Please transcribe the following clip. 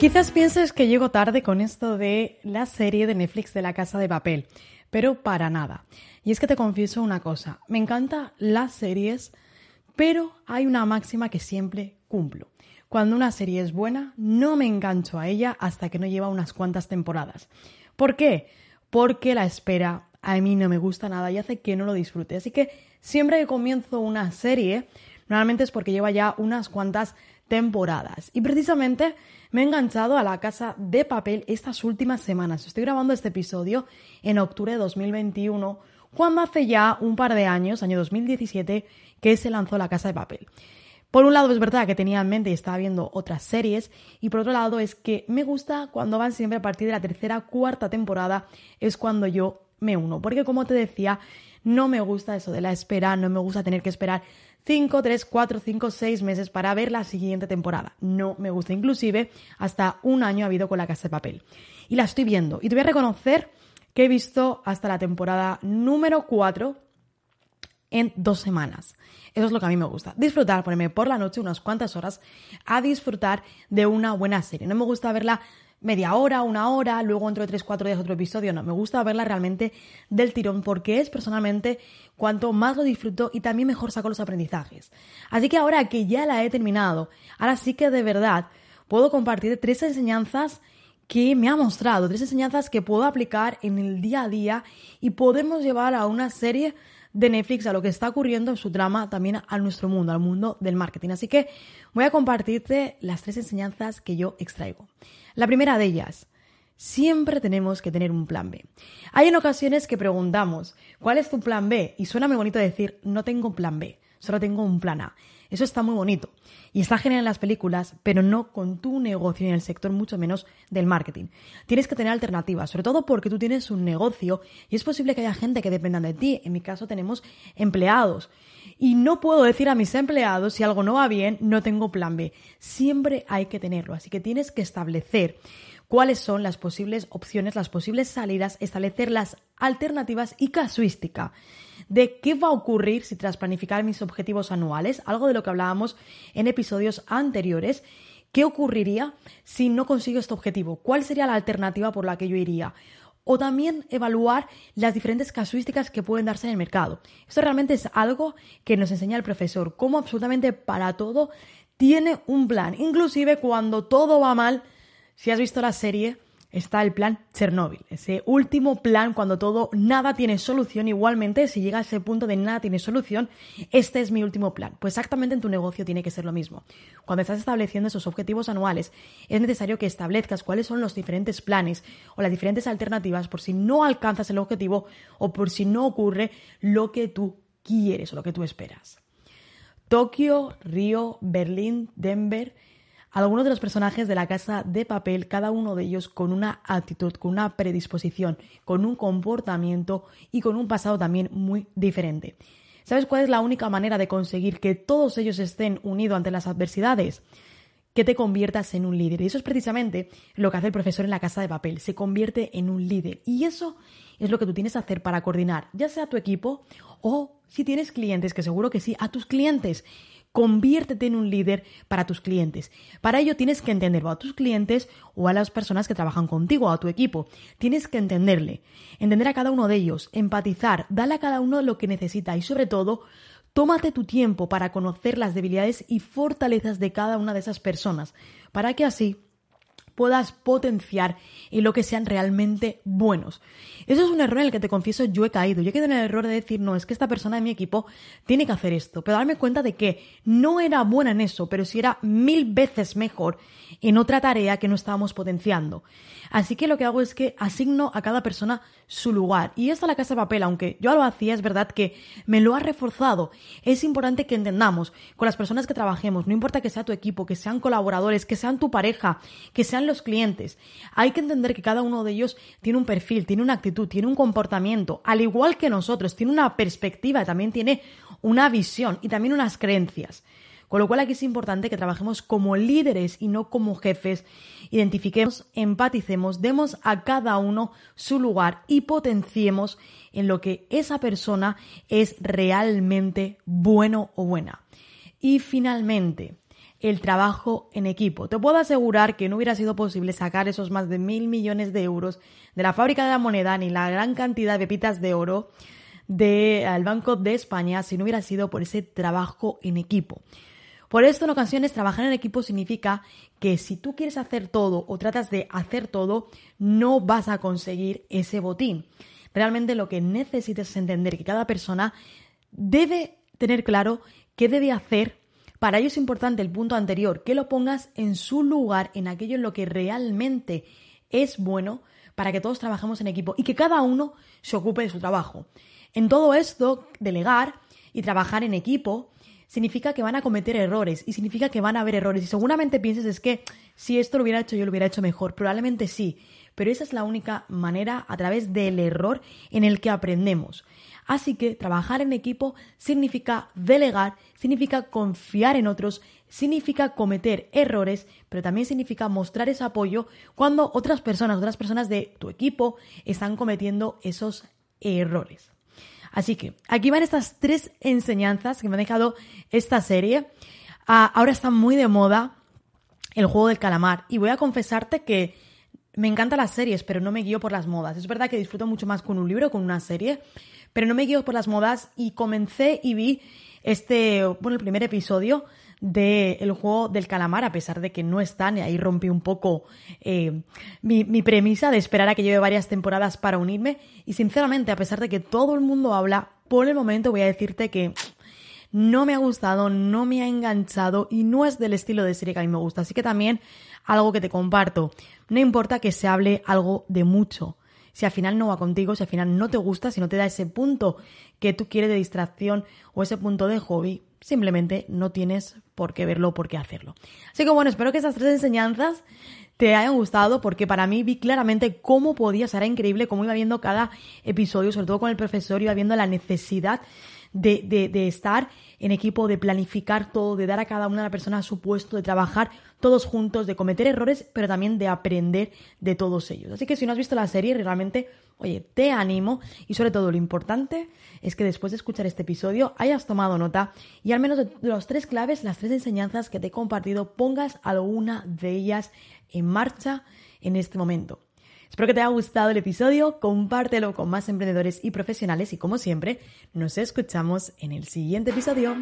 Quizás pienses que llego tarde con esto de la serie de Netflix de la Casa de Papel, pero para nada. Y es que te confieso una cosa, me encantan las series, pero hay una máxima que siempre cumplo. Cuando una serie es buena, no me engancho a ella hasta que no lleva unas cuantas temporadas. ¿Por qué? Porque la espera a mí no me gusta nada y hace que no lo disfrute. Así que siempre que comienzo una serie, normalmente es porque lleva ya unas cuantas temporadas. Y precisamente me he enganchado a la casa de papel estas últimas semanas. Estoy grabando este episodio en octubre de 2021, cuando hace ya un par de años, año 2017, que se lanzó la casa de papel. Por un lado es verdad que tenía en mente y estaba viendo otras series y por otro lado es que me gusta cuando van siempre a partir de la tercera, cuarta temporada es cuando yo me uno. Porque como te decía, no me gusta eso de la espera, no me gusta tener que esperar 5, 3, 4, 5, 6 meses para ver la siguiente temporada. No me gusta. Inclusive hasta un año ha habido con la casa de papel. Y la estoy viendo. Y te voy a reconocer que he visto hasta la temporada número 4 en dos semanas. Eso es lo que a mí me gusta. Disfrutar, ponerme por la noche unas cuantas horas a disfrutar de una buena serie. No me gusta verla media hora, una hora, luego de tres, cuatro días otro episodio. No, me gusta verla realmente del tirón porque es personalmente cuanto más lo disfruto y también mejor saco los aprendizajes. Así que ahora que ya la he terminado, ahora sí que de verdad puedo compartir tres enseñanzas que me ha mostrado, tres enseñanzas que puedo aplicar en el día a día y podemos llevar a una serie de Netflix a lo que está ocurriendo en su trama también a nuestro mundo, al mundo del marketing. Así que voy a compartirte las tres enseñanzas que yo extraigo. La primera de ellas, siempre tenemos que tener un plan B. Hay en ocasiones que preguntamos, ¿cuál es tu plan B? Y suena muy bonito decir, no tengo un plan B, solo tengo un plan A. Eso está muy bonito y está genial en las películas, pero no con tu negocio en el sector, mucho menos del marketing. Tienes que tener alternativas, sobre todo porque tú tienes un negocio y es posible que haya gente que dependa de ti. En mi caso tenemos empleados. Y no puedo decir a mis empleados si algo no va bien, no tengo plan B. Siempre hay que tenerlo. Así que tienes que establecer cuáles son las posibles opciones, las posibles salidas, establecer las alternativas y casuística de qué va a ocurrir si tras planificar mis objetivos anuales, algo de lo que hablábamos en episodios anteriores, ¿qué ocurriría si no consigo este objetivo? ¿Cuál sería la alternativa por la que yo iría? O también evaluar las diferentes casuísticas que pueden darse en el mercado. Esto realmente es algo que nos enseña el profesor, cómo absolutamente para todo tiene un plan. Inclusive cuando todo va mal, si has visto la serie, está el plan Chernóbil, ese último plan cuando todo, nada tiene solución. Igualmente, si llega a ese punto de nada tiene solución, este es mi último plan. Pues exactamente en tu negocio tiene que ser lo mismo. Cuando estás estableciendo esos objetivos anuales, es necesario que establezcas cuáles son los diferentes planes o las diferentes alternativas por si no alcanzas el objetivo o por si no ocurre lo que tú quieres o lo que tú esperas. Tokio, Río, Berlín, Denver, algunos de los personajes de la casa de papel, cada uno de ellos con una actitud, con una predisposición, con un comportamiento y con un pasado también muy diferente. ¿Sabes cuál es la única manera de conseguir que todos ellos estén unidos ante las adversidades? Que te conviertas en un líder. Y eso es precisamente lo que hace el profesor en la casa de papel. Se convierte en un líder. Y eso es lo que tú tienes que hacer para coordinar, ya sea tu equipo o si tienes clientes, que seguro que sí, a tus clientes. Conviértete en un líder para tus clientes. Para ello tienes que entender a tus clientes o a las personas que trabajan contigo, a tu equipo. Tienes que entenderle, entender a cada uno de ellos, empatizar, darle a cada uno lo que necesita y sobre todo, tómate tu tiempo para conocer las debilidades y fortalezas de cada una de esas personas, para que así puedas potenciar en lo que sean realmente buenos. Eso es un error en el que te confieso yo he caído. Yo he quedado en el error de decir, no, es que esta persona de mi equipo tiene que hacer esto, pero darme cuenta de que no era buena en eso, pero si era mil veces mejor en otra tarea que no estábamos potenciando. Así que lo que hago es que asigno a cada persona su lugar. Y esto a la casa de papel, aunque yo lo hacía, es verdad que me lo ha reforzado. Es importante que entendamos con las personas que trabajemos, no importa que sea tu equipo, que sean colaboradores, que sean tu pareja, que sean los clientes. Hay que entender que cada uno de ellos tiene un perfil, tiene una actitud, tiene un comportamiento, al igual que nosotros, tiene una perspectiva, también tiene una visión y también unas creencias. Con lo cual aquí es importante que trabajemos como líderes y no como jefes. Identifiquemos, empaticemos, demos a cada uno su lugar y potenciemos en lo que esa persona es realmente bueno o buena. Y finalmente, el trabajo en equipo. Te puedo asegurar que no hubiera sido posible sacar esos más de mil millones de euros de la fábrica de la moneda ni la gran cantidad de pepitas de oro del Banco de España si no hubiera sido por ese trabajo en equipo. Por esto, en ocasiones, trabajar en equipo significa que si tú quieres hacer todo o tratas de hacer todo, no vas a conseguir ese botín. Realmente lo que necesitas es entender que cada persona debe tener claro qué debe hacer. Para ello es importante el punto anterior, que lo pongas en su lugar, en aquello en lo que realmente es bueno, para que todos trabajemos en equipo y que cada uno se ocupe de su trabajo. En todo esto, delegar y trabajar en equipo significa que van a cometer errores y significa que van a haber errores. Y seguramente pienses es que si esto lo hubiera hecho yo lo hubiera hecho mejor. Probablemente sí, pero esa es la única manera a través del error en el que aprendemos. Así que trabajar en equipo significa delegar, significa confiar en otros, significa cometer errores, pero también significa mostrar ese apoyo cuando otras personas, otras personas de tu equipo están cometiendo esos errores. Así que aquí van estas tres enseñanzas que me ha dejado esta serie. Ah, ahora está muy de moda el juego del calamar y voy a confesarte que me encantan las series, pero no me guío por las modas. Es verdad que disfruto mucho más con un libro que con una serie, pero no me guío por las modas y comencé y vi este, bueno, el primer episodio del juego del calamar, a pesar de que no están, y ahí rompí un poco eh, mi, mi, premisa de esperar a que lleve varias temporadas para unirme. Y sinceramente, a pesar de que todo el mundo habla, por el momento voy a decirte que no me ha gustado, no me ha enganchado y no es del estilo de serie que a mí me gusta. Así que también algo que te comparto. No importa que se hable algo de mucho. Si al final no va contigo, si al final no te gusta, si no te da ese punto que tú quieres de distracción o ese punto de hobby, simplemente no tienes por qué verlo, por qué hacerlo. Así que bueno, espero que esas tres enseñanzas te hayan gustado porque para mí vi claramente cómo podía ser increíble, cómo iba viendo cada episodio, sobre todo con el profesor, iba viendo la necesidad de, de, de, estar en equipo, de planificar todo, de dar a cada una de las personas su puesto, de trabajar todos juntos, de cometer errores, pero también de aprender de todos ellos. Así que si no has visto la serie, realmente, oye, te animo y sobre todo lo importante es que después de escuchar este episodio hayas tomado nota y al menos de los tres claves, las tres enseñanzas que te he compartido, pongas alguna de ellas en marcha en este momento. Espero que te haya gustado el episodio, compártelo con más emprendedores y profesionales y como siempre, nos escuchamos en el siguiente episodio.